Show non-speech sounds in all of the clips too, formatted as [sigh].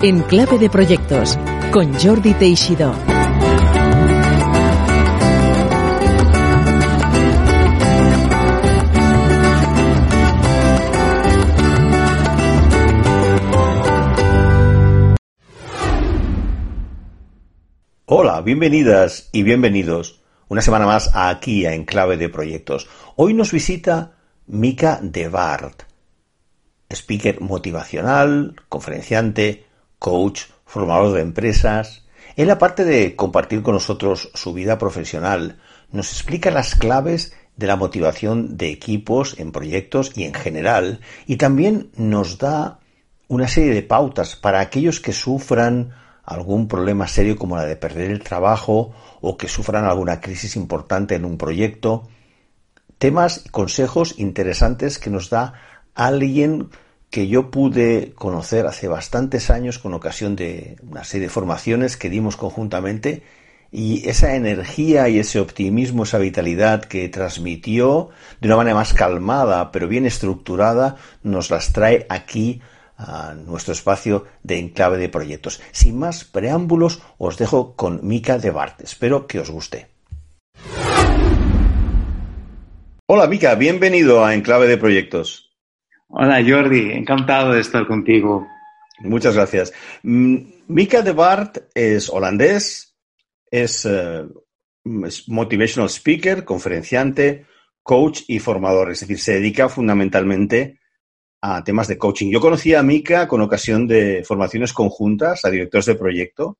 En clave de proyectos con Jordi Teixidó. Hola, bienvenidas y bienvenidos una semana más aquí a Enclave de Proyectos. Hoy nos visita Mika de Bart, speaker motivacional, conferenciante, coach, formador de empresas. Él, aparte de compartir con nosotros su vida profesional, nos explica las claves de la motivación de equipos en proyectos y en general, y también nos da una serie de pautas para aquellos que sufran algún problema serio como la de perder el trabajo o que sufran alguna crisis importante en un proyecto. Temas y consejos interesantes que nos da alguien que yo pude conocer hace bastantes años con ocasión de una serie de formaciones que dimos conjuntamente y esa energía y ese optimismo, esa vitalidad que transmitió de una manera más calmada pero bien estructurada, nos las trae aquí a nuestro espacio de enclave de proyectos. Sin más preámbulos, os dejo con Mica de Bart. Espero que os guste. Hola Mica, bienvenido a Enclave de Proyectos. Hola Jordi, encantado de estar contigo. Muchas gracias. Mm, Mika de Bart es holandés, es, eh, es motivational speaker, conferenciante, coach y formador. Es decir, se dedica fundamentalmente a temas de coaching. Yo conocí a Mika con ocasión de formaciones conjuntas a directores de proyecto,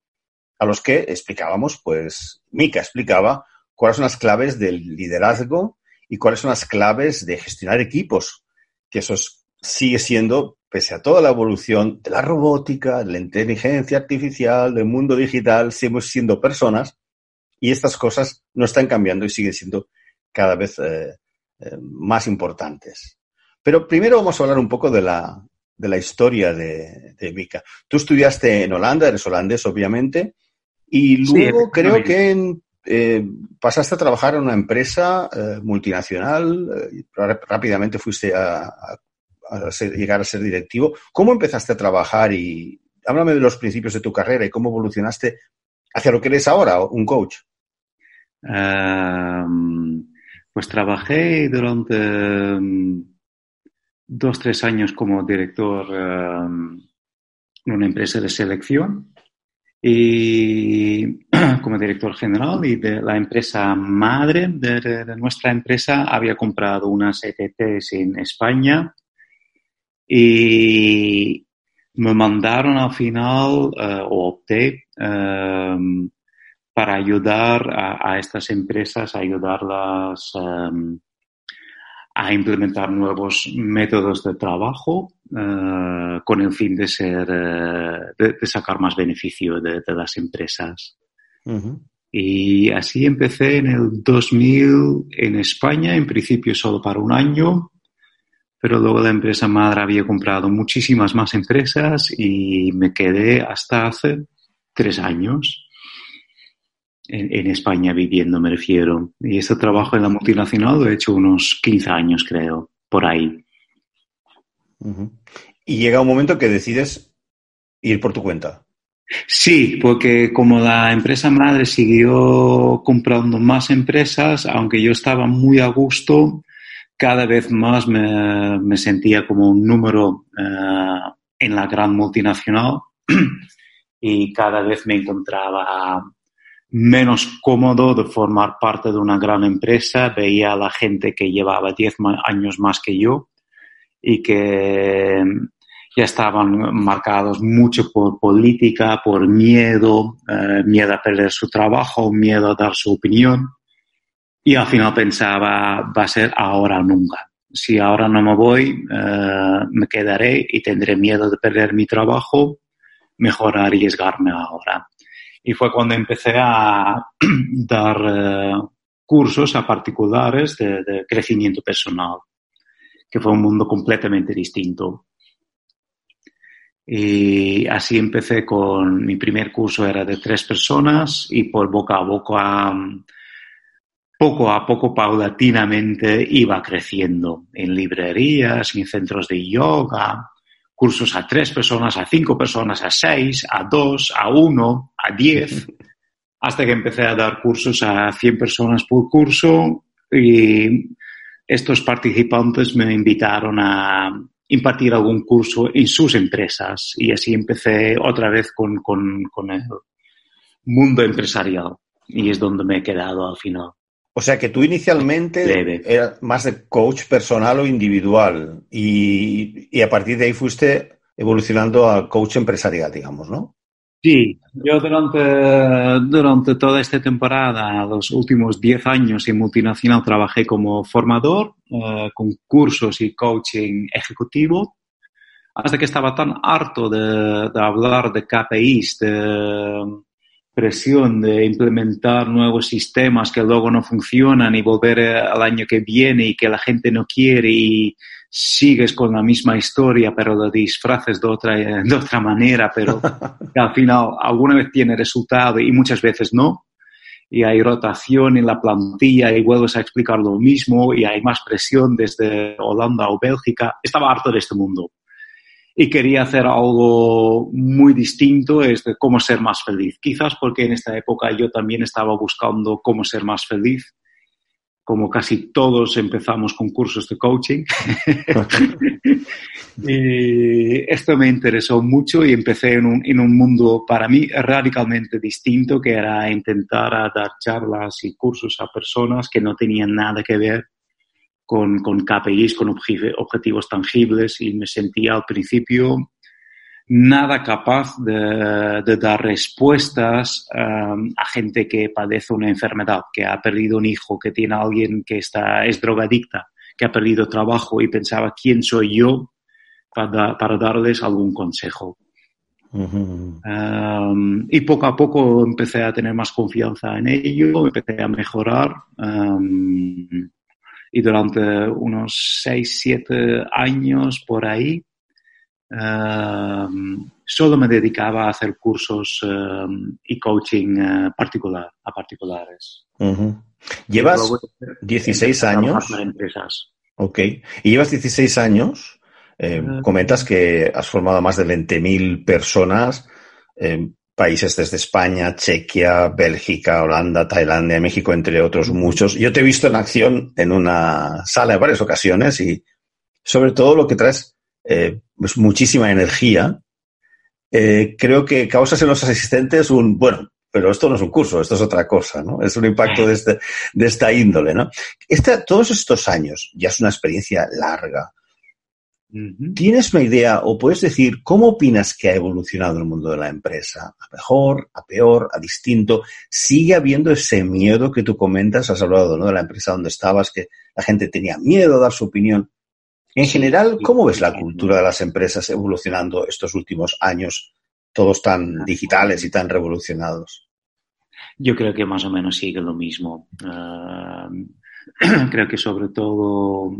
a los que explicábamos, pues, Mika explicaba cuáles son las claves del liderazgo y cuáles son las claves de gestionar equipos, que eso sigue siendo, pese a toda la evolución de la robótica, de la inteligencia artificial, del mundo digital, seguimos siendo personas y estas cosas no están cambiando y siguen siendo cada vez eh, eh, más importantes. Pero primero vamos a hablar un poco de la, de la historia de, de Mika. Tú estudiaste en Holanda, eres holandés, obviamente, y luego creo que en, eh, pasaste a trabajar en una empresa eh, multinacional, eh, rápidamente fuiste a, a, llegar a ser directivo. ¿Cómo empezaste a trabajar y háblame de los principios de tu carrera y cómo evolucionaste hacia lo que eres ahora, un coach? Um, pues trabajé durante um, dos, tres años como director um, en una empresa de selección y [clears throat] como director general y de la empresa madre de, de nuestra empresa había comprado unas ETTs en España y me mandaron al final uh, o opté um, para ayudar a, a, estas empresas, ayudarlas um, a implementar nuevos métodos de trabajo uh, con el fin de ser uh, de, de, sacar más beneficio de, de las empresas. -huh. Y así empecé en el 2000 en España, en principio solo para un año, pero luego la empresa madre había comprado muchísimas más empresas y me quedé hasta hace tres años en, en, España viviendo, me refiero. Y este trabajo en la multinacional lo he hecho unos 15 años, creo, por ahí. Uh -huh. Y llega un momento que decides ir por tu cuenta. Sí, porque como la empresa madre siguió comprando más empresas, aunque yo estaba muy a gusto, cada vez más me, sentía como un número uh, en la gran multinacional [clears throat] y cada vez me encontraba menos cómodo de formar parte de una gran empresa, veía a la gente que llevaba 10 años más que yo y que ya estaban marcados mucho por política, por miedo, eh, miedo a perder su trabajo, miedo a dar su opinión. Y al final pensaba, va a ser ahora o nunca. Si ahora no me voy, eh, me quedaré y tendré miedo de perder mi trabajo, mejor arriesgarme ahora y fue cuando empecé a [clears throat] dar eh, cursos a particulares de, de, crecimiento personal, que fue un mundo completamente distinto. Y así empecé con mi primer curso era de tres personas y por boca a boca, poco a poco, paulatinamente iba creciendo en librerías, en centros de yoga, cursos a tres personas, a cinco personas, a seis, a dos, a uno, a diez, [laughs] hasta que empecé a dar cursos a 100 personas por curso y estos participantes me invitaron a impartir algún curso en sus empresas y así empecé otra vez con, con, con el mundo empresarial y es donde me he quedado al final. O sea que tú inicialmente eras más de coach personal o individual y, y, a partir de ahí fuiste evolucionando a coach empresarial, digamos, ¿no? Sí, yo durante, durante toda esta temporada, los últimos 10 años en multinacional, trabajé como formador eh, con cursos y coaching ejecutivo, hasta que estaba tan harto de, de hablar de KPIs, de, presión de implementar nuevos sistemas que luego no funcionan y volver eh, al año que viene y que la gente no quiere y sigues con la misma historia pero lo disfraces de otra, de otra manera, pero [laughs] al final alguna vez tiene resultado y muchas veces no. Y hay rotación en la plantilla y vuelves a explicar lo mismo y hay más presión desde Holanda o Bélgica. Estaba harto de este mundo y quería hacer algo muy distinto, es de cómo ser más feliz. Quizás porque en esta época yo también estaba buscando cómo ser más feliz, como casi todos empezamos con cursos de coaching. [laughs] y esto me interesó mucho y empecé en un, en un mundo para mí radicalmente distinto, que era intentar dar charlas y cursos a personas que no tenían nada que ver con, con KPIs, con objetivos tangibles y me sentía al principio nada capaz de, de dar respuestas um, a gente que padece una enfermedad, que ha perdido un hijo, que tiene a alguien que está, es drogadicta, que ha perdido trabajo y pensaba quién soy yo para, para darles algún consejo. um, y poco a poco empecé a tener más confianza en ello, empecé a mejorar. Um, y durante unos 6, 7 años por ahí um, solo me dedicaba a hacer cursos um, y coaching uh, particular, a particulares. Uh -huh. ¿Llevas 16 años? Empresas. Ok. ¿Y llevas 16 años? Eh, uh, comentas que has formado a más de 20.000 personas. Eh, países desde España, Chequia, Bélgica, Holanda, Tailandia, México, entre otros muchos. Yo te he visto en acción en una sala en varias ocasiones y sobre todo lo que traes eh, es muchísima energía. Eh, creo que causas en los asistentes un, bueno, pero esto no es un curso, esto es otra cosa, ¿no? Es un impacto de, este, de esta índole, ¿no? Esta, todos estos años, ya es una experiencia larga, ¿Tienes una idea o puedes decir cómo opinas que ha evolucionado el mundo de la empresa? ¿A mejor, a peor, a distinto? ¿Sigue habiendo ese miedo que tú comentas? Has hablado ¿no? de la empresa donde estabas, que la gente tenía miedo a dar su opinión. En general, ¿cómo ves la cultura de las empresas evolucionando estos últimos años, todos tan digitales y tan revolucionados? Yo creo que más o menos sigue lo mismo. Uh, [clears throat] creo que sobre todo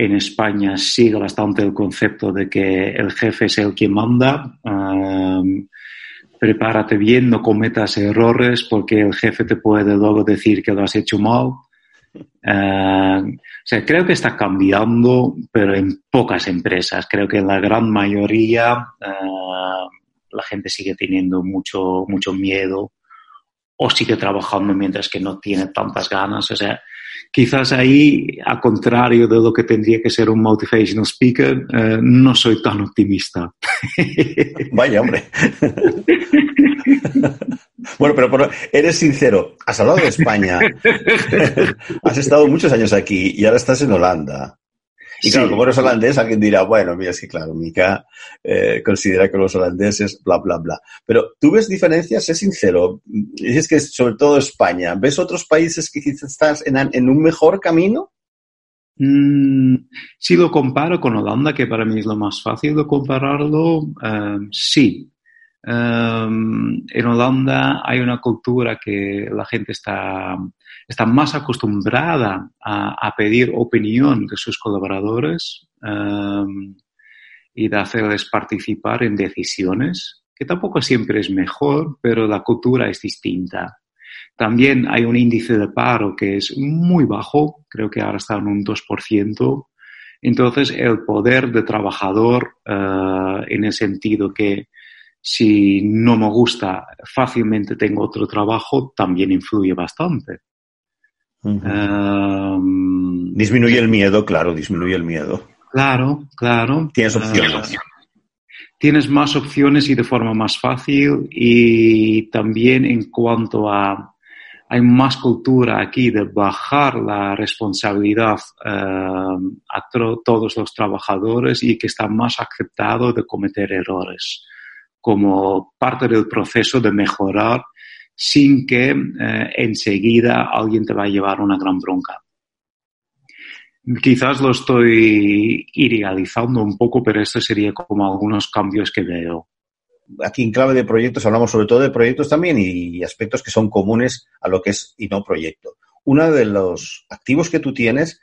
en España sigue bastante el concepto de que el jefe es el que manda. Prepárate bien, no cometas errores porque el jefe te puede luego decir que lo has hecho mal. O sea, creo que está cambiando, pero en pocas empresas. Creo que en la gran mayoría la gente sigue teniendo mucho, mucho miedo o sigue trabajando mientras que no tiene tantas ganas. O sea, quizás ahí, a contrario de lo que tendría que ser un motivational speaker, eh, no soy tan optimista. [laughs] Vaya, hombre. bueno, pero, pero, eres sincero, has hablado de España, [laughs] has estado muchos años aquí y ahora estás en Holanda. Y claro, sí. como eres holandés, alguien dirá, bueno, mira, es que claro, Mika eh, considera que los holandeses, bla, bla, bla. Pero tú ves diferencias, sé sincero. Dices que sobre todo España. ¿Ves otros países que quizás estás en, en un mejor camino? Mm, si lo comparo con Holanda, que para mí es lo más fácil de compararlo, um, sí. Um, en Holanda hay una cultura que la gente está está más acostumbrada a, a pedir opinión de sus colaboradores um, y de hacerles participar en decisiones, que tampoco siempre es mejor, pero la cultura es distinta. También hay un índice de paro que es muy bajo, creo que ahora está en un 2%, Entonces, el poder de trabajador, eh, en el sentido que si no me gusta, fácilmente tengo otro trabajo, también influye bastante. Em, disminuye el miedo, claro, disminuye el miedo. Claro, claro. Tienes opciones. Eh, tienes más opciones y de forma más fácil y también en cuanto a hay más cultura aquí de bajar la responsabilidad eh, a todos los trabajadores y que está más aceptado de cometer errores como parte del proceso de mejorar sin que eh, enseguida alguien te va a llevar una gran bronca. Quizás lo estoy idealizando un poco, pero estos serían como algunos cambios que veo. Aquí en clave de proyectos hablamos sobre todo de proyectos también y aspectos que son comunes a lo que es y no proyecto. Uno de los activos que tú tienes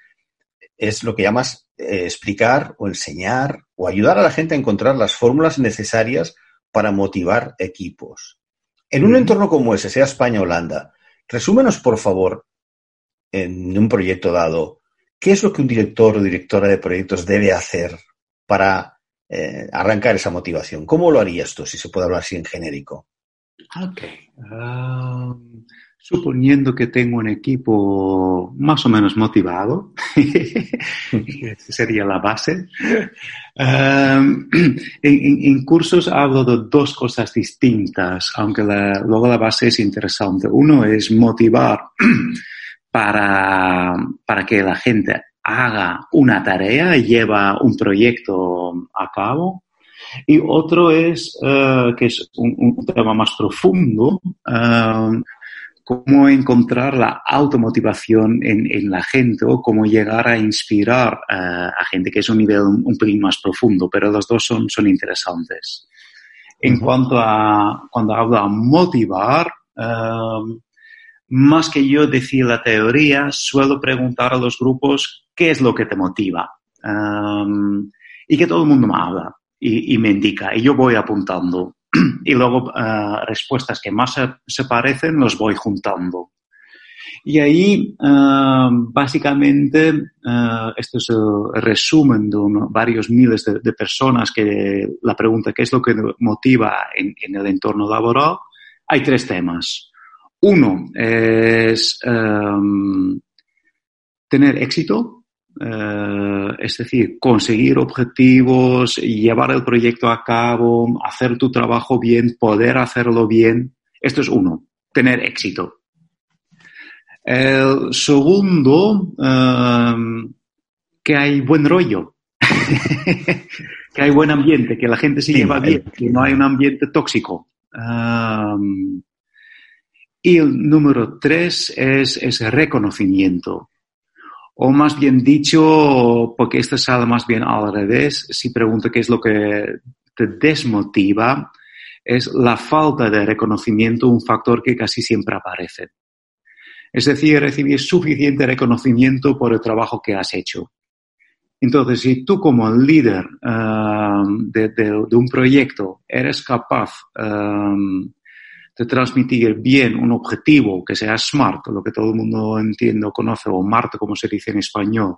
es lo que llamas eh, explicar o enseñar o ayudar a la gente a encontrar las fórmulas necesarias para motivar equipos. En un entorno como ese, sea España o Holanda, resúmenos, por favor, en un proyecto dado, ¿qué es lo que un director o directora de proyectos debe hacer para eh, arrancar esa motivación? ¿Cómo lo harías tú, si se puede hablar así en genérico? Ok. Um, suponiendo que tengo un equipo más o menos motivado, [laughs] sería la base. Um, en, cursos hablo de dos cosas distintas, aunque luego la base es interesante. Uno es motivar [clears throat] para, para que la gente haga una tarea, lleva un proyecto a cabo. Y otro es, uh, que es un, tema más profundo, um, cómo encontrar la automotivación en, la gente o cómo llegar a inspirar a gente, que es un nivel un, pelín más profundo, pero los dos son, son interesantes. En cuanto a cuando hablo de motivar, um, más que yo decir la teoría, suelo preguntar a los grupos qué es lo que te motiva. Um, y que todo el mundo me habla y, y me indica, y yo voy apuntando [clears throat] y luego uh, respuestas que más se, se, parecen los voy juntando. Y ahí, uh, básicamente, uh, esto es el resumen de uno, varios miles de, de, personas que la pregunta qué es lo que motiva en, en el entorno laboral, hay tres temas. Uno es um, tener éxito, eh, es decir, conseguir objetivos, llevar el proyecto a cabo, hacer tu trabajo bien, poder hacerlo bien. Esto es uno, tener éxito. El segundo, em, que hay buen rollo, [laughs] que hay buen ambiente, que la gente se lleva bien, que no hay un ambiente tóxico. Em, y el número tres es, ese reconocimiento o más bien dicho, porque esto sale más bien al revés, si pregunto qué es lo que te desmotiva, es la falta de reconocimiento un factor que casi siempre aparece. Es decir, recibir suficiente reconocimiento por el trabajo que has hecho. Entonces, si tú como líder um, de, un proyecto eres capaz um, de transmitir bien un objetivo que sea SMART, lo que todo el mundo entiende o conoce, o MART, como se dice en español,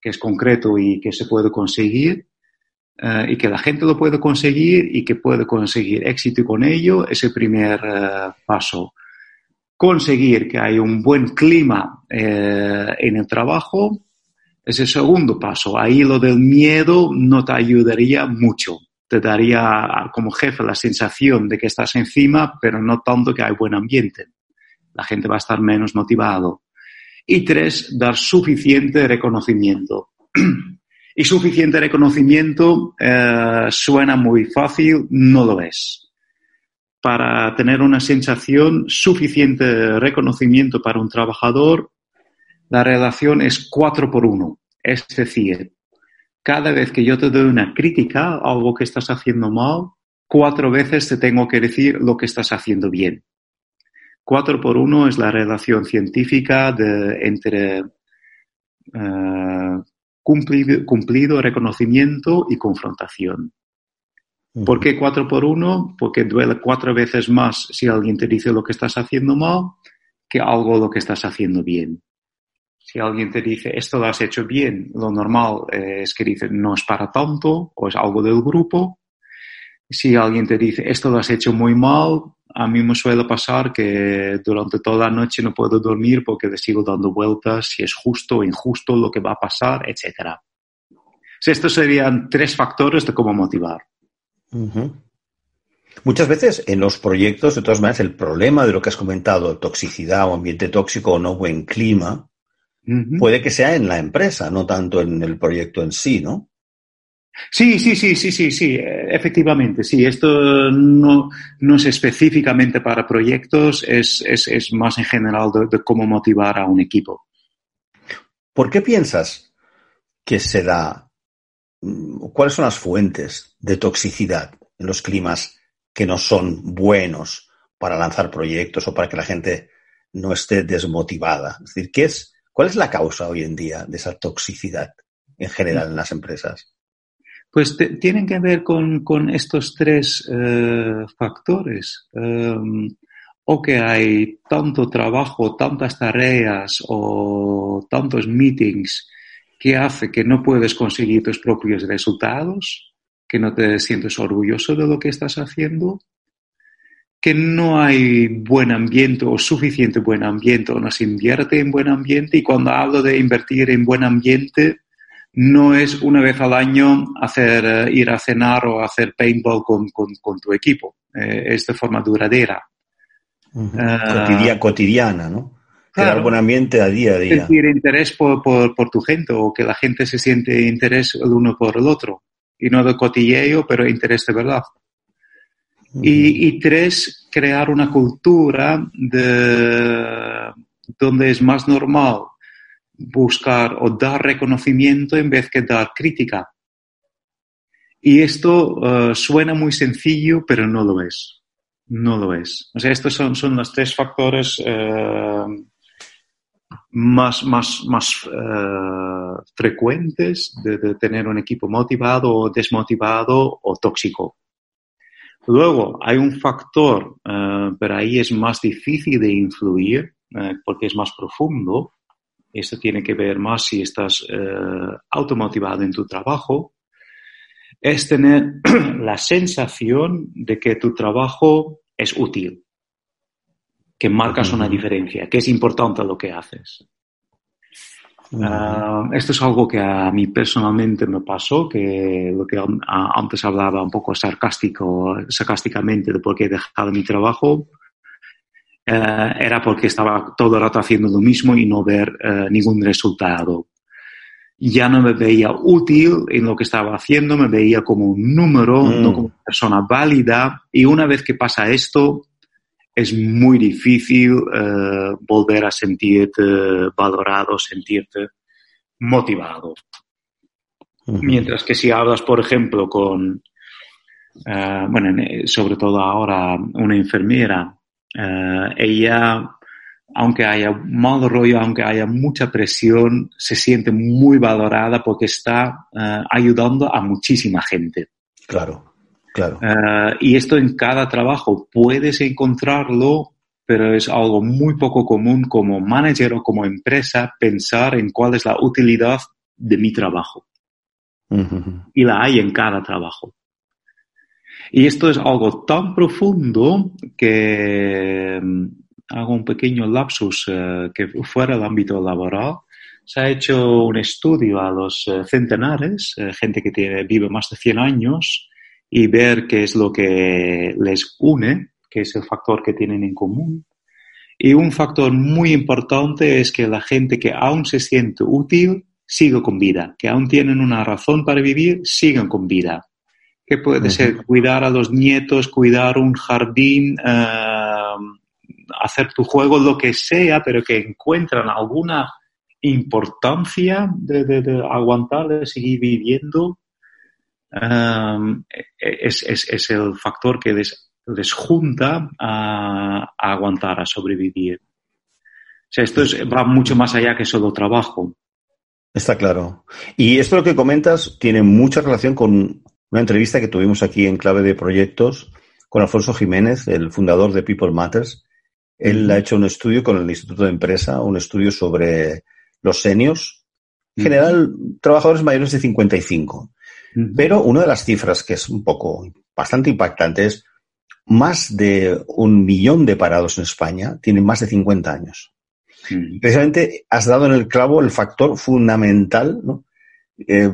que es concreto y que se puede conseguir, eh, y que la gente lo puede conseguir y que puede conseguir éxito con ello, es el primer eh, paso. Conseguir que haya un buen clima eh, en el trabajo es el segundo paso. Ahí lo del miedo no te ayudaría mucho te daría como jefe la sensación de que estás encima, pero no tanto que hay buen ambiente. La gente va a estar menos motivado. Y tres, dar suficiente reconocimiento. [clears throat] y suficiente reconocimiento eh, suena muy fácil, no lo es. Para tener una sensación suficiente reconocimiento para un trabajador, la relación es cuatro por uno. Es decir, cada vez que yo te doy una crítica, algo que estás haciendo mal, cuatro veces te tengo que decir lo que estás haciendo bien. Cuatro por uno es la relación científica de, entre uh, cumplido, cumplido, reconocimiento y confrontación. ¿Por qué cuatro por uno? Porque duele cuatro veces más si alguien te dice lo que estás haciendo mal que algo lo que estás haciendo bien. Si alguien te dice, esto lo has hecho bien, lo normal es que dice, no es para tanto, o es algo del grupo. Si alguien te dice, esto lo has hecho muy mal, a mí me suele pasar que durante toda la noche no puedo dormir porque le sigo dando vueltas si es justo o injusto lo que va a pasar, etc. estos serían tres factores de cómo motivar. Muchas veces en los proyectos, de todas maneras, el problema de lo que has comentado, toxicidad o ambiente tóxico o no buen clima, puede que sea en la empresa, no tanto en el proyecto en sí, ¿no? Sí, sí, sí, sí, sí, sí, efectivamente, sí. Esto no, no es específicamente para proyectos, es, es, es más en general de, cómo motivar a un equipo. ¿Por qué piensas que se da? ¿Cuáles son las fuentes de toxicidad en los climas que no son buenos para lanzar proyectos o para que la gente no esté desmotivada? Es decir, ¿qué es, ¿cuál es la causa hoy en día de esa toxicidad en general en las empresas? Pues tienen que ver con, estos tres eh, factores. Em, o que hay tanto trabajo, tantas tareas o tantos meetings que hace que no puedes conseguir tus propios resultados, que no te sientes orgulloso de lo que estás haciendo, que no hay buen ambiente o suficiente buen ambiente o no se invierte en buen ambiente. Y cuando hablo de invertir en buen ambiente, no es una vez al año hacer, eh, ir a cenar o hacer paintball con, tu equipo. Eh, es de forma duradera. Uh cotidiana, ¿no? Crear buen ambiente a día a día. Sentir interés por, tu gente o que la gente se siente interés el uno por el otro. Y no de cotilleo, pero interés de verdad. Y, y, tres, crear una cultura de, donde es más normal buscar o dar reconocimiento en vez que dar crítica. Y esto eh, suena muy sencillo, pero no lo es. No lo es. O sea, estos son, son los tres factores eh, más, más, más eh, frecuentes de, de, tener un equipo motivado o desmotivado o tóxico. Luego, hay un factor, pero ahí es más difícil de influir porque es más profundo, esto tiene que ver más si estás eh, automotivado en tu trabajo. Es tener [clears throat] la sensación de que tu trabajo es útil, que marcas una diferencia, que es importante lo que haces. Ah, esto es algo que a mí personalmente me pasó, que lo que antes hablaba un poco sarcástico, sarcásticamente de por qué he dejado mi trabajo, eh, era porque estaba todo el rato haciendo lo mismo y no ver eh, ningún resultado. Ya no me veía útil en lo que estaba haciendo, me veía como un número, mm. no como una persona válida. Y una vez que pasa esto, es muy difícil eh, volver a sentirte valorado, sentirte motivado. Mientras que si hablas, por ejemplo, con, bueno, sobre todo ahora, una enfermera eh, ella, aunque haya mal rollo, aunque haya mucha presión, se siente muy valorada porque está eh, ayudando a muchísima gente. Claro, claro. Eh, y esto en cada trabajo puedes encontrarlo, pero es algo muy poco común como manager o como empresa pensar en cuál es la utilidad de mi trabajo. Y la hay en cada trabajo. Y esto es algo tan profundo que mm, hago un pequeño lapsus eh, que fuera del ámbito laboral. Se ha hecho un estudio a los eh, centenares, gente que tiene, vive más de 100 años, y ver qué es lo que les une, qué es el factor que tienen en común. Y un factor muy importante es que la gente que aún se siente útil sigue con vida, que aún tienen una razón para vivir, siguen con vida. Que puede ser cuidar a los nietos, cuidar un jardín, eh, hacer tu juego, lo que sea, pero que encuentran alguna importancia de, aguantar, de seguir viviendo, eh, es, el factor que les, junta a, aguantar, a sobrevivir. O sea, esto va mucho más allá que solo trabajo. Está claro. Y esto lo que comentas tiene mucha relación con una entrevista que tuvimos aquí en clave de proyectos con Alfonso Jiménez, el fundador de People Matters. Él ha hecho un estudio con el Instituto de Empresa, un estudio sobre los seniors, en general trabajadores mayores de 55. Pero una de las cifras que es un poco bastante impactante es más de un millón de parados en España tienen más de 50 años. Precisamente has dado en el clavo el factor fundamental eh,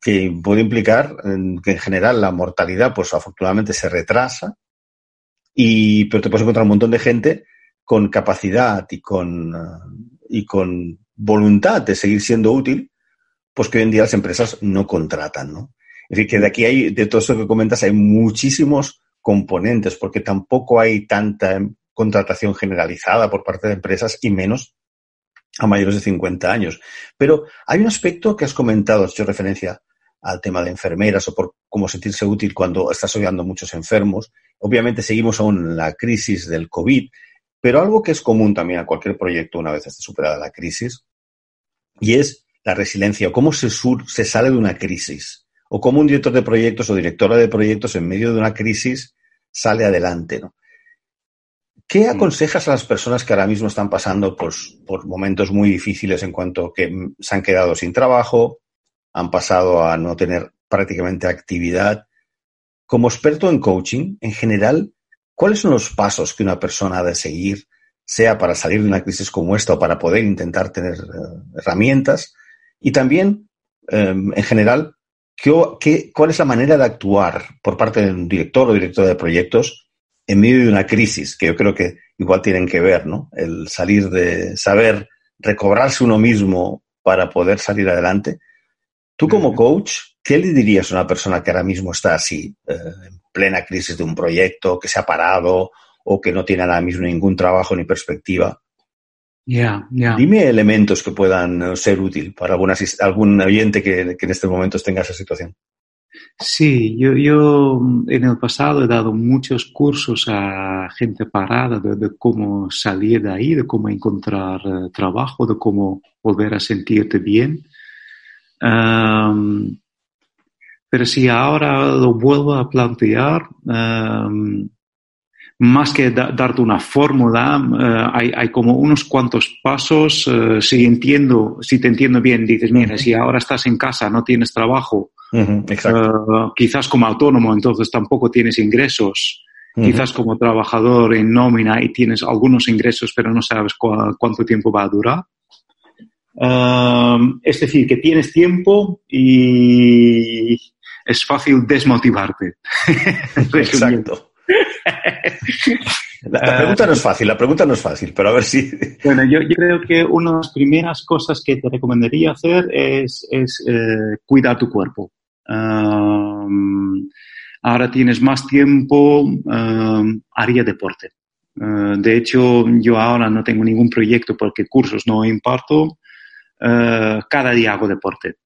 que puede implicar que en general la mortalidad, pues afortunadamente se retrasa, y, pero te puedes encontrar un montón de gente con capacidad y con, y con voluntad de seguir siendo útil, pues que hoy en día las empresas no contratan, ¿no? Es decir, que de aquí hay, de todo esto que comentas, hay muchísimos componentes, porque tampoco hay tanta contratación generalizada por parte de empresas y menos a mayores de 50 años. Pero hay un aspecto que has comentado, has hecho referencia al tema de enfermeras o por cómo sentirse útil cuando estás oyendo a muchos enfermos. Obviamente seguimos aún en la crisis del COVID, pero algo que es común también a cualquier proyecto una vez esté superada la crisis, y es la resiliencia, o cómo se, se sale de una crisis, o cómo un director de proyectos o directora de proyectos en medio de una crisis sale adelante. ¿no? ¿Qué mm. aconsejas a las personas que ahora mismo están pasando pues, por momentos muy difíciles en cuanto que se han quedado sin trabajo, han pasado a no tener prácticamente actividad? Como experto en coaching, en general, ¿cuáles son los pasos que una persona ha de seguir, sea para salir de una crisis como esta o para poder intentar tener eh, herramientas? Y también, em, en general, ¿qué, cuál es la manera de actuar por parte de un director o directora de proyectos en medio de una crisis, que yo creo que igual tienen que ver, ¿no? El salir de saber recobrarse uno mismo para poder salir adelante. Tú como coach, ¿qué le dirías a una persona que ahora mismo está así, eh, en plena crisis de un proyecto, que se ha parado o que no tiene ahora mismo ningún trabajo ni perspectiva? Yeah, Dime elementos que puedan ser útil para algún oyente que, que en este momento tenga esa situación. Sí, yo, yo en el pasado he dado muchos cursos a gente parada de, cómo salir de ahí, de cómo encontrar eh, trabajo, de cómo volver a sentirte bien. pero si ahora lo vuelvo a plantear, más que darte una fórmula, eh, hay, hay, como unos cuantos pasos. Eh, si entiendo, si te entiendo bien, dices, mira, si ahora estás en casa, no tienes trabajo, uh quizás como autónomo, entonces tampoco tienes ingresos. Quizás como trabajador en nómina y tienes algunos ingresos, pero no sabes cuánto tiempo va a durar. es decir, que tienes tiempo y es fácil desmotivarte. [laughs] Exacto. La, pregunta no es fácil, la pregunta no es fácil, pero a ver si... Bueno, yo, creo que una de las primeras cosas que te recomendaría hacer es, eh, cuidar tu cuerpo. ahora tienes más tiempo, haría deporte. Uh, de hecho, yo ahora no tengo ningún proyecto porque cursos no imparto. Uh, cada día hago deporte.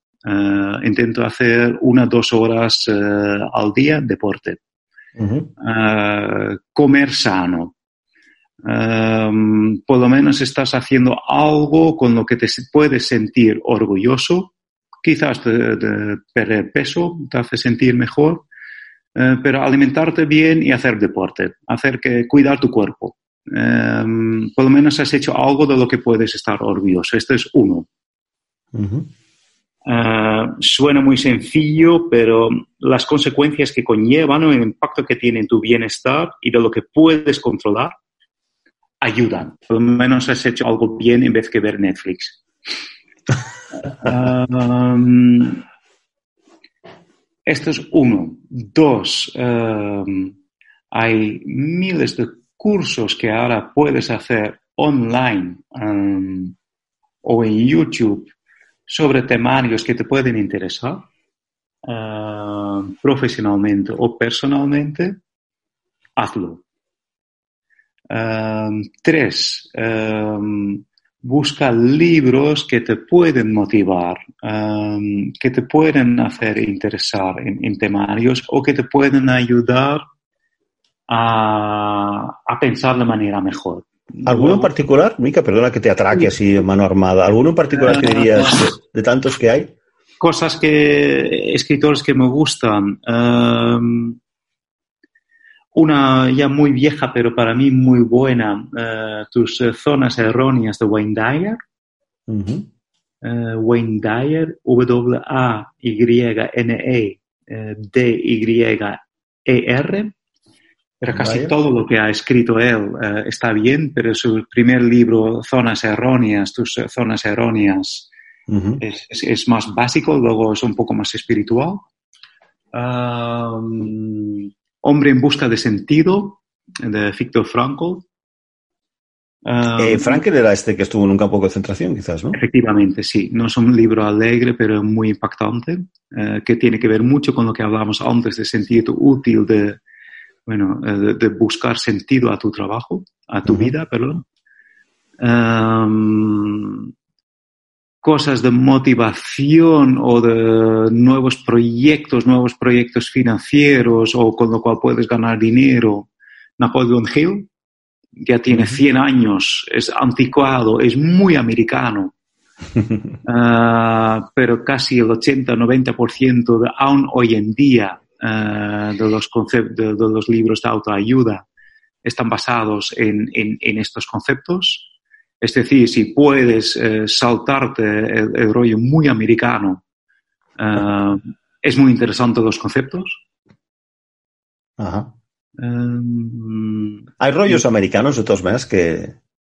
Intento hacer una dos horas al día deporte. Eh, comer sano. Em, por lo menos estás haciendo algo con lo que te puedes sentir orgulloso. Quizás de, perder peso te hace sentir mejor, eh, pero alimentarte bien y hacer deporte, hacer que cuidar tu cuerpo. Em, por lo menos has hecho algo de lo que puedes estar orgulloso. Este es uno. Ah, suena muy sencillo, pero las consecuencias que conllevan o el impacto que tiene en tu bienestar y de lo que puedes controlar ayudan. Por lo menos has hecho algo bien en vez de ver Netflix. [laughs] esto es uno. Dos, hay miles de cursos que ahora puedes hacer online o en YouTube sobre temarios que te pueden interesar eh, profesionalmente o personalmente, hazlo. Eh, tres, eh, busca libros que te pueden motivar, que te pueden hacer interesar en, temarios o que te pueden ayudar a, a pensar de manera mejor. ¿Alguno en particular, Mica? Perdona que te atraque así de mano armada. ¿Alguno en particular que dirías de, tantos que hay? Cosas que, escritores que me gustan. Em, una ya muy vieja, pero para mí muy buena, eh, Tus zonas erróneas de Wayne Dyer. Wayne Dyer, W-A-Y-N-E, D-Y-E-R. Pero casi Vaya. todo lo que ha escrito él eh, está bien, pero su primer libro, Zonas Erróneas, tus eh, zonas erróneas, Ujú. es, es- es más básico, luego es un poco más espiritual. Um, Hombre en busca de sentido, de Viktor Frankl. Um, Eh, Frankel era este que estuvo en un campo de concentración, quizás, ¿no? Efectivamente, sí. No es un libro alegre, pero muy impactante, eh, que tiene que ver mucho con lo que hablábamos antes de sentido útil, de, bueno, eh, de, de buscar sentido a tu trabajo, a tu vida, perdón. Em, cosas de motivación o de nuevos proyectos, nuevos proyectos financieros o con lo cual puedes ganar dinero. Napoleon Hill, ya tiene Ujú. 100 años, es anticuado, es muy americano, Ah, [laughs] pero casi el 80-90% de aún hoy en día ah, de, los de, de los libros de autoayuda están basados en, en- en estos conceptos. Es decir, si puedes eh, saltarte el, el rollo muy americano, ah, es muy interesante los conceptos. Ajá. Um, Hay rollos americanos, de todas maneras, que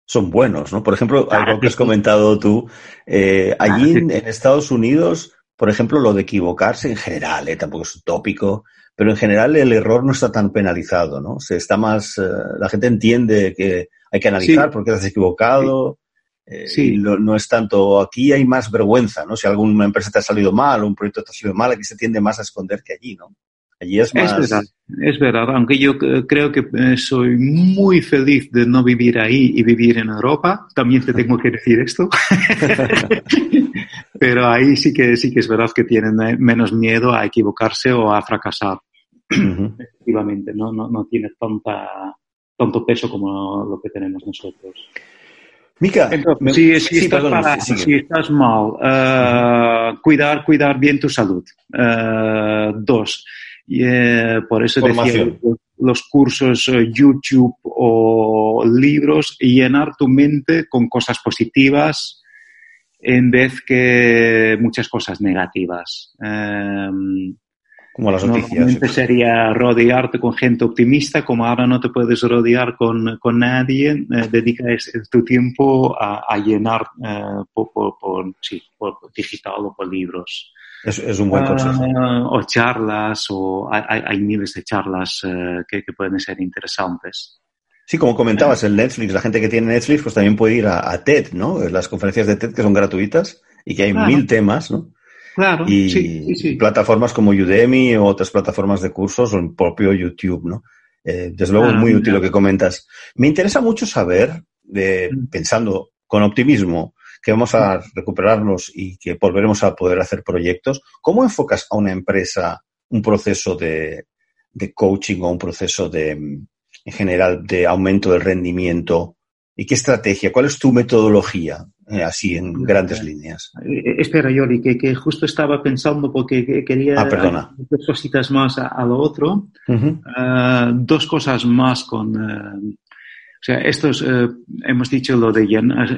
son buenos, ¿no? Por ejemplo, algo que has comentado tú, eh, allí en, en Estados Unidos, por ejemplo, lo de equivocarse en general, ¿eh? tampoco es utópico, pero en general el error no está tan penalizado, ¿no? Se está más, eh, la gente entiende que hay que analizar Sí. por qué te has equivocado. eh, Sí. y lo- no es tanto, aquí hay más vergüenza, ¿no? Si alguna empresa te ha salido mal un proyecto te ha salido mal, aquí se tiende más a esconder que allí, ¿no? Allí es más... Es verdad, es verdad, aunque yo eh, creo que eh, soy muy feliz de no vivir ahí y vivir en Europa, también te tengo que decir esto. [laughs] Pero ahí sí que sí que es verdad que tienen eh, menos miedo a equivocarse o a fracasar. Efectivamente, no, no, no tiene tanta, tanto peso como lo que tenemos nosotros. Mica, Entonces, si, si sí, estás perdón, para- sigue. si estás mal, cuidar, cuidar bien tu salud. Dos, y, eh, por eso Formación. decía los cursos eh, YouTube o libros, y llenar tu mente con cosas positivas en vez que muchas cosas negativas. Eh, como las noticias. Normalmente sería rodearte con gente optimista, como ahora no te puedes rodear con, con nadie, eh, tu tiempo a, a llenar eh, por, por- por- sí, por digital o por libros. Es, es un buen consejo. Ah, o charlas, o hay, miles de charlas eh, que, que pueden ser interesantes. Sí, como comentabas, el Netflix, la gente que tiene Netflix, pues también puede ir a, a TED, ¿no? Las conferencias de TED que son gratuitas y que hay Claro. mil temas, ¿no? Claro, Y sí, sí, sí. plataformas como Udemy o otras plataformas de cursos o el propio YouTube, ¿no? Eh, desde luego Ah, es muy mira. útil lo que comentas. Me interesa mucho saber, de, Mm. pensando con optimismo, que vamos a recuperarnos y que volveremos a poder hacer proyectos, ¿cómo enfocas a una empresa un proceso de, de coaching o un proceso de, en general, de aumento del rendimiento? ¿Y qué estrategia? ¿Cuál es tu metodología? eh, así en grandes líneas. Eh, espera, Yoli, que, que justo estaba pensando porque que- quería Ah, dos cositas más a, a lo otro. Ah, dos cosas más con... eh, o sea, estos, eh, hemos dicho lo de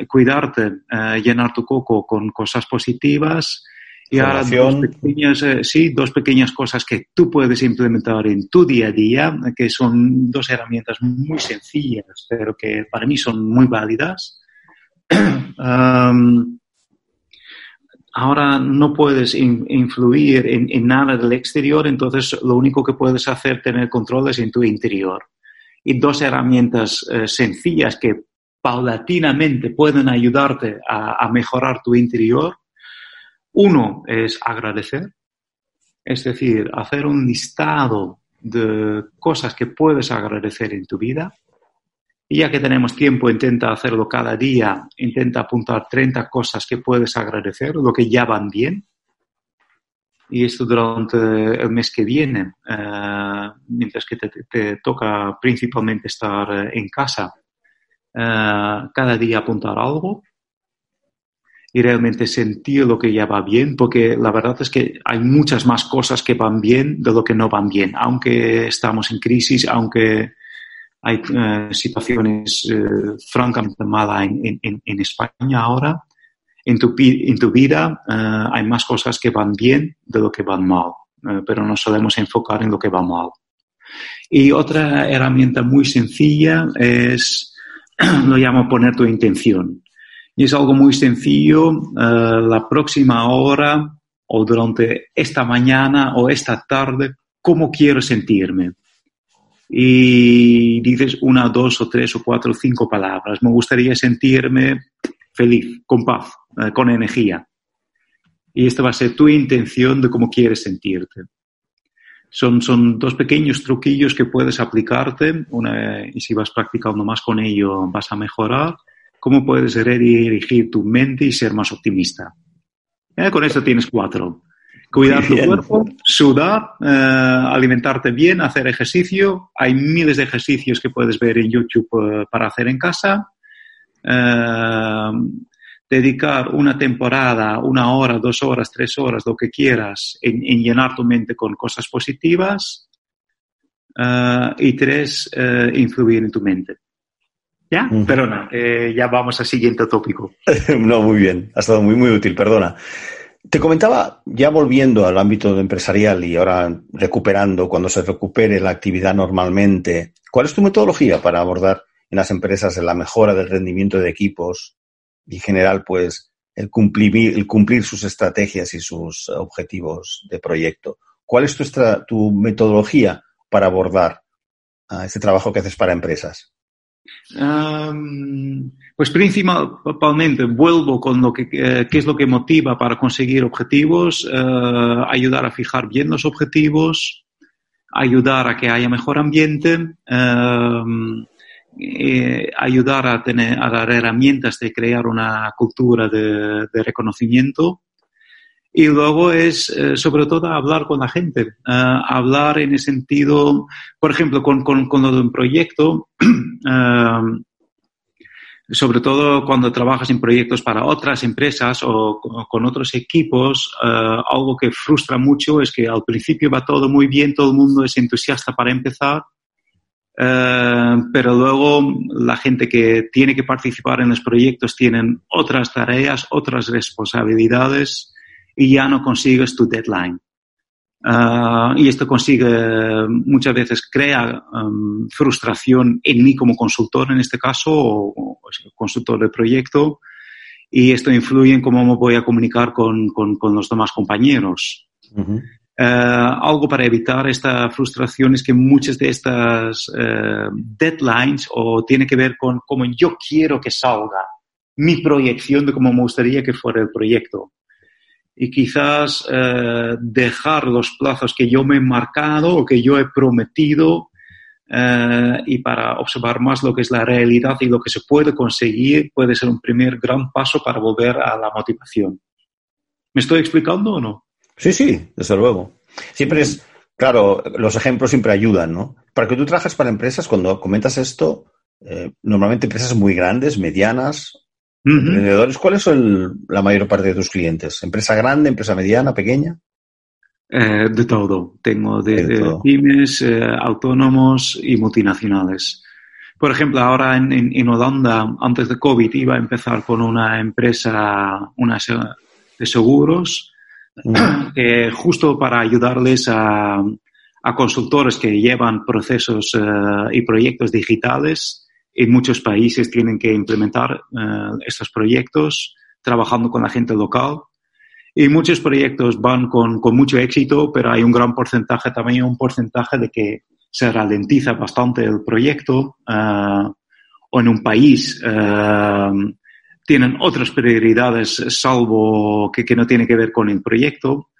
cuidarte, eh, llenar tu coco con cosas positivas. Y ahora dos pequeñas, eh, sí, dos pequeñas cosas que tú puedes implementar en tu día a día, que son dos herramientas muy sencillas, pero que para mí son muy válidas. [clears throat] Ahora no puedes in- influir en, en nada del exterior, entonces lo único que puedes hacer, tener control es en tu interior. Y dos herramientas eh, sencillas que paulatinamente pueden ayudarte a, a mejorar tu interior. Uno es agradecer, es decir, hacer un listado de cosas que puedes agradecer en tu vida. Y ya que tenemos tiempo, intenta hacerlo cada día, intenta apuntar 30 cosas que puedes agradecer, lo que ya van bien. Y esto durante el mes que viene, eh, mientras que te, toca principalmente estar eh, en casa, eh, cada día apuntar algo y realmente sentir lo que ya va bien, porque la verdad es que hay muchas más cosas que van bien de lo que no van bien, aunque estamos en crisis, aunque hay situaciones francamente malas en España ahora, en tu, en tu vida eh, hay más cosas que van bien de lo que van mal, eh, pero no solemos enfocar en lo que va mal. Y otra herramienta muy sencilla es, [clears throat] lo llamo poner tu intención. Y es algo muy sencillo, eh, la próxima hora o durante esta mañana o esta tarde, ¿cómo quiero sentirme? Y dices una, dos o tres o cuatro o cinco palabras. Me gustaría sentirme feliz, con paz, eh, con energía. Y esta va a ser tu intención de cómo quieres sentirte. Son, son dos pequeños truquillos que puedes aplicarte y si vas practicando más con ello vas a mejorar. ¿Cómo puedes redirigir tu mente y ser más optimista? Eh, con esto tienes cuatro. Cuidar tu cuerpo, sudar, eh, alimentarte bien, hacer ejercicio. Hay miles de ejercicios que puedes ver en YouTube para hacer en casa. Eh, dedicar una temporada, una hora, dos horas, tres horas, lo que quieras, en, llenar tu mente con cosas positivas. Eh, y tres, eh, influir en tu mente. ¿Ya? Perdona, ya vamos al siguiente tópico. [laughs] no, muy bien, ha estado muy, muy útil, perdona. Te comentaba, ya volviendo al ámbito empresarial y ahora recuperando, cuando se recupere la actividad normalmente, ¿cuál es tu metodología para abordar en las empresas en la mejora del rendimiento de equipos y en general, pues, el cumplir, el cumplir sus estrategias y sus objetivos de proyecto. ¿Cuál es tu, metodología para abordar uh, este trabajo que haces para empresas? pues principalmente vuelvo con lo que eh, qué es lo que motiva para conseguir objetivos, eh, ayudar a fijar bien los objetivos, ayudar a que haya mejor ambiente, eh, ayudar a, tener, a dar herramientas de crear una cultura de, reconocimiento. Y luego es, eh, sobre todo, hablar con la gente. Eh, hablar en el sentido, por ejemplo, con, con, con lo de un proyecto, [clears throat] sobre todo cuando trabajas en proyectos para otras empresas o con otros equipos, algo que frustra mucho es que al principio va todo muy bien, todo el mundo es entusiasta para empezar, eh, pero luego la gente que tiene que participar en los proyectos tienen otras tareas, otras responsabilidades y ya no consigues tu deadline. Eh, y esto consigue, muchas veces crea um, frustración en mí como consultor en este caso, o, consultor de proyecto, y esto influye en cómo me voy a comunicar con, con, con los demás compañeros. Eh, algo para evitar esta frustración es que muchas de estas eh, deadlines o tiene que ver con cómo yo quiero que salga mi proyección de cómo me gustaría que fuera el proyecto. Y quizás eh, dejar los plazos que yo me he marcado o que yo he prometido y para observar más lo que es la realidad y lo que se puede conseguir puede ser un primer gran paso para volver a la motivación. ¿Me estoy explicando o no? Sí, sí, desde luego. Siempre es, claro, los ejemplos siempre ayudan, ¿no? Para que tú trabajes para empresas, cuando comentas esto, eh, normalmente empresas muy grandes, medianas, emprendedores, ¿cuáles son la mayor parte de tus clientes? ¿Empresa grande, empresa mediana, pequeña? Eh, de todo. Tengo de, pymes, eh, autónomos y multinacionales. Por ejemplo, ahora en, en, Holanda, antes de COVID, iba a empezar con una empresa una de seguros eh, justo para ayudarles a, consultores que llevan procesos eh, y proyectos digitales. En muchos países tienen que implementar eh, estos proyectos trabajando con la gente local. Y muchos proyectos van con, mucho éxito, pero hay un gran porcentaje, también un porcentaje de que se ralentiza bastante el proyecto o en un país tienen otras prioridades salvo que, que no tiene que ver con el proyecto.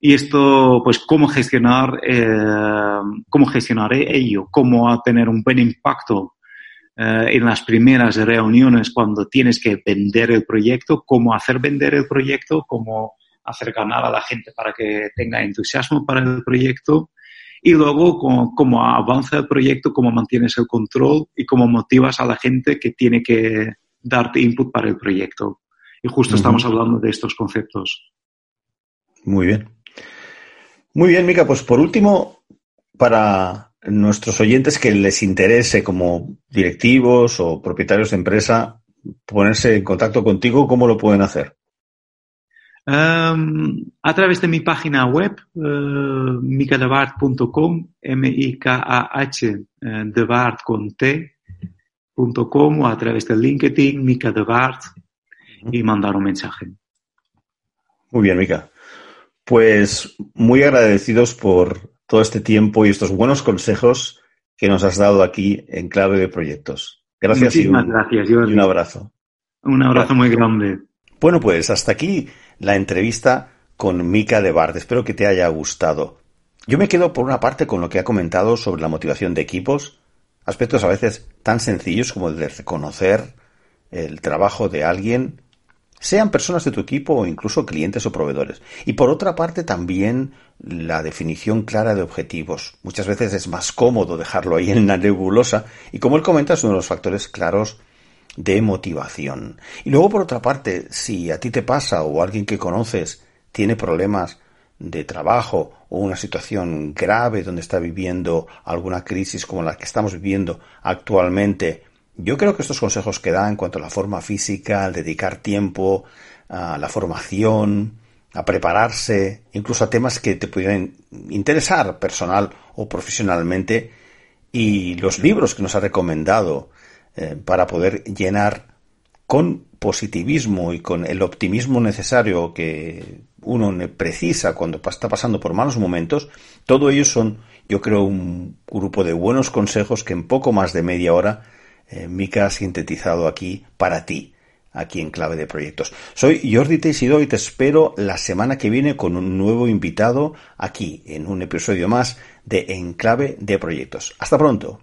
Y esto, pues, cómo gestionar, eh, cómo gestionar ello, cómo tener un buen impacto eh, en las primeras reuniones cuando tienes que vender el proyecto, cómo hacer vender el proyecto, cómo hacer ganar a la gente para que tenga entusiasmo para el proyecto y luego cómo, cómo avanza el proyecto, cómo mantienes el control y cómo motivas a la gente que tiene que darte input para el proyecto. Y justo estamos hablando de estos conceptos. Muy bien. Muy bien, Mica. Pues por último, para nuestros oyentes que les interese como directivos o propietarios de empresa ponerse en contacto contigo, ¿cómo lo pueden hacer? Um, a través de mi página web, uh, mikadebart.com, M-I-K-A-H, uh, debart con T.com o a través de LinkedIn, Mika Debart, y mandar un mensaje. Muy bien, Mika. Pues muy agradecidos por todo este tiempo y estos buenos consejos que nos has dado aquí en Clave de Proyectos. Gracias y un, gracias, y un abrazo. Un abrazo muy grande. Bueno, pues hasta aquí la entrevista con Mika de Bard. Espero que te haya gustado. Yo me quedo por una parte con lo que ha comentado sobre la motivación de equipos, aspectos a veces tan sencillos como el de reconocer el trabajo de alguien, sean personas de tu equipo o incluso clientes o proveedores. Y por otra parte también la definición clara de objetivos. Muchas veces es más cómodo dejarlo ahí en la nebulosa y como él comenta es uno de los factores claros de motivación. Y luego, por otra parte, si a ti te pasa o alguien que conoces tiene problemas de trabajo o una situación grave donde está viviendo alguna crisis como la que estamos viviendo actualmente, yo creo que estos consejos que da en cuanto a la forma física, al dedicar tiempo, a la formación, a prepararse, incluso a temas que te pudieran interesar personal o profesionalmente, y los libros que nos ha recomendado eh, para poder llenar con positivismo y con el optimismo necesario que uno precisa cuando está pasando por malos momentos, todo ello son, yo creo, un grupo de buenos consejos que en poco más de media hora eh, ha sintetizado aquí para ti, aquí en Clave de Proyectos. Soy Jordi Teixido y te espero la semana que viene con un nuevo invitado aquí en un episodio más de Enclave de Proyectos. Hasta pronto.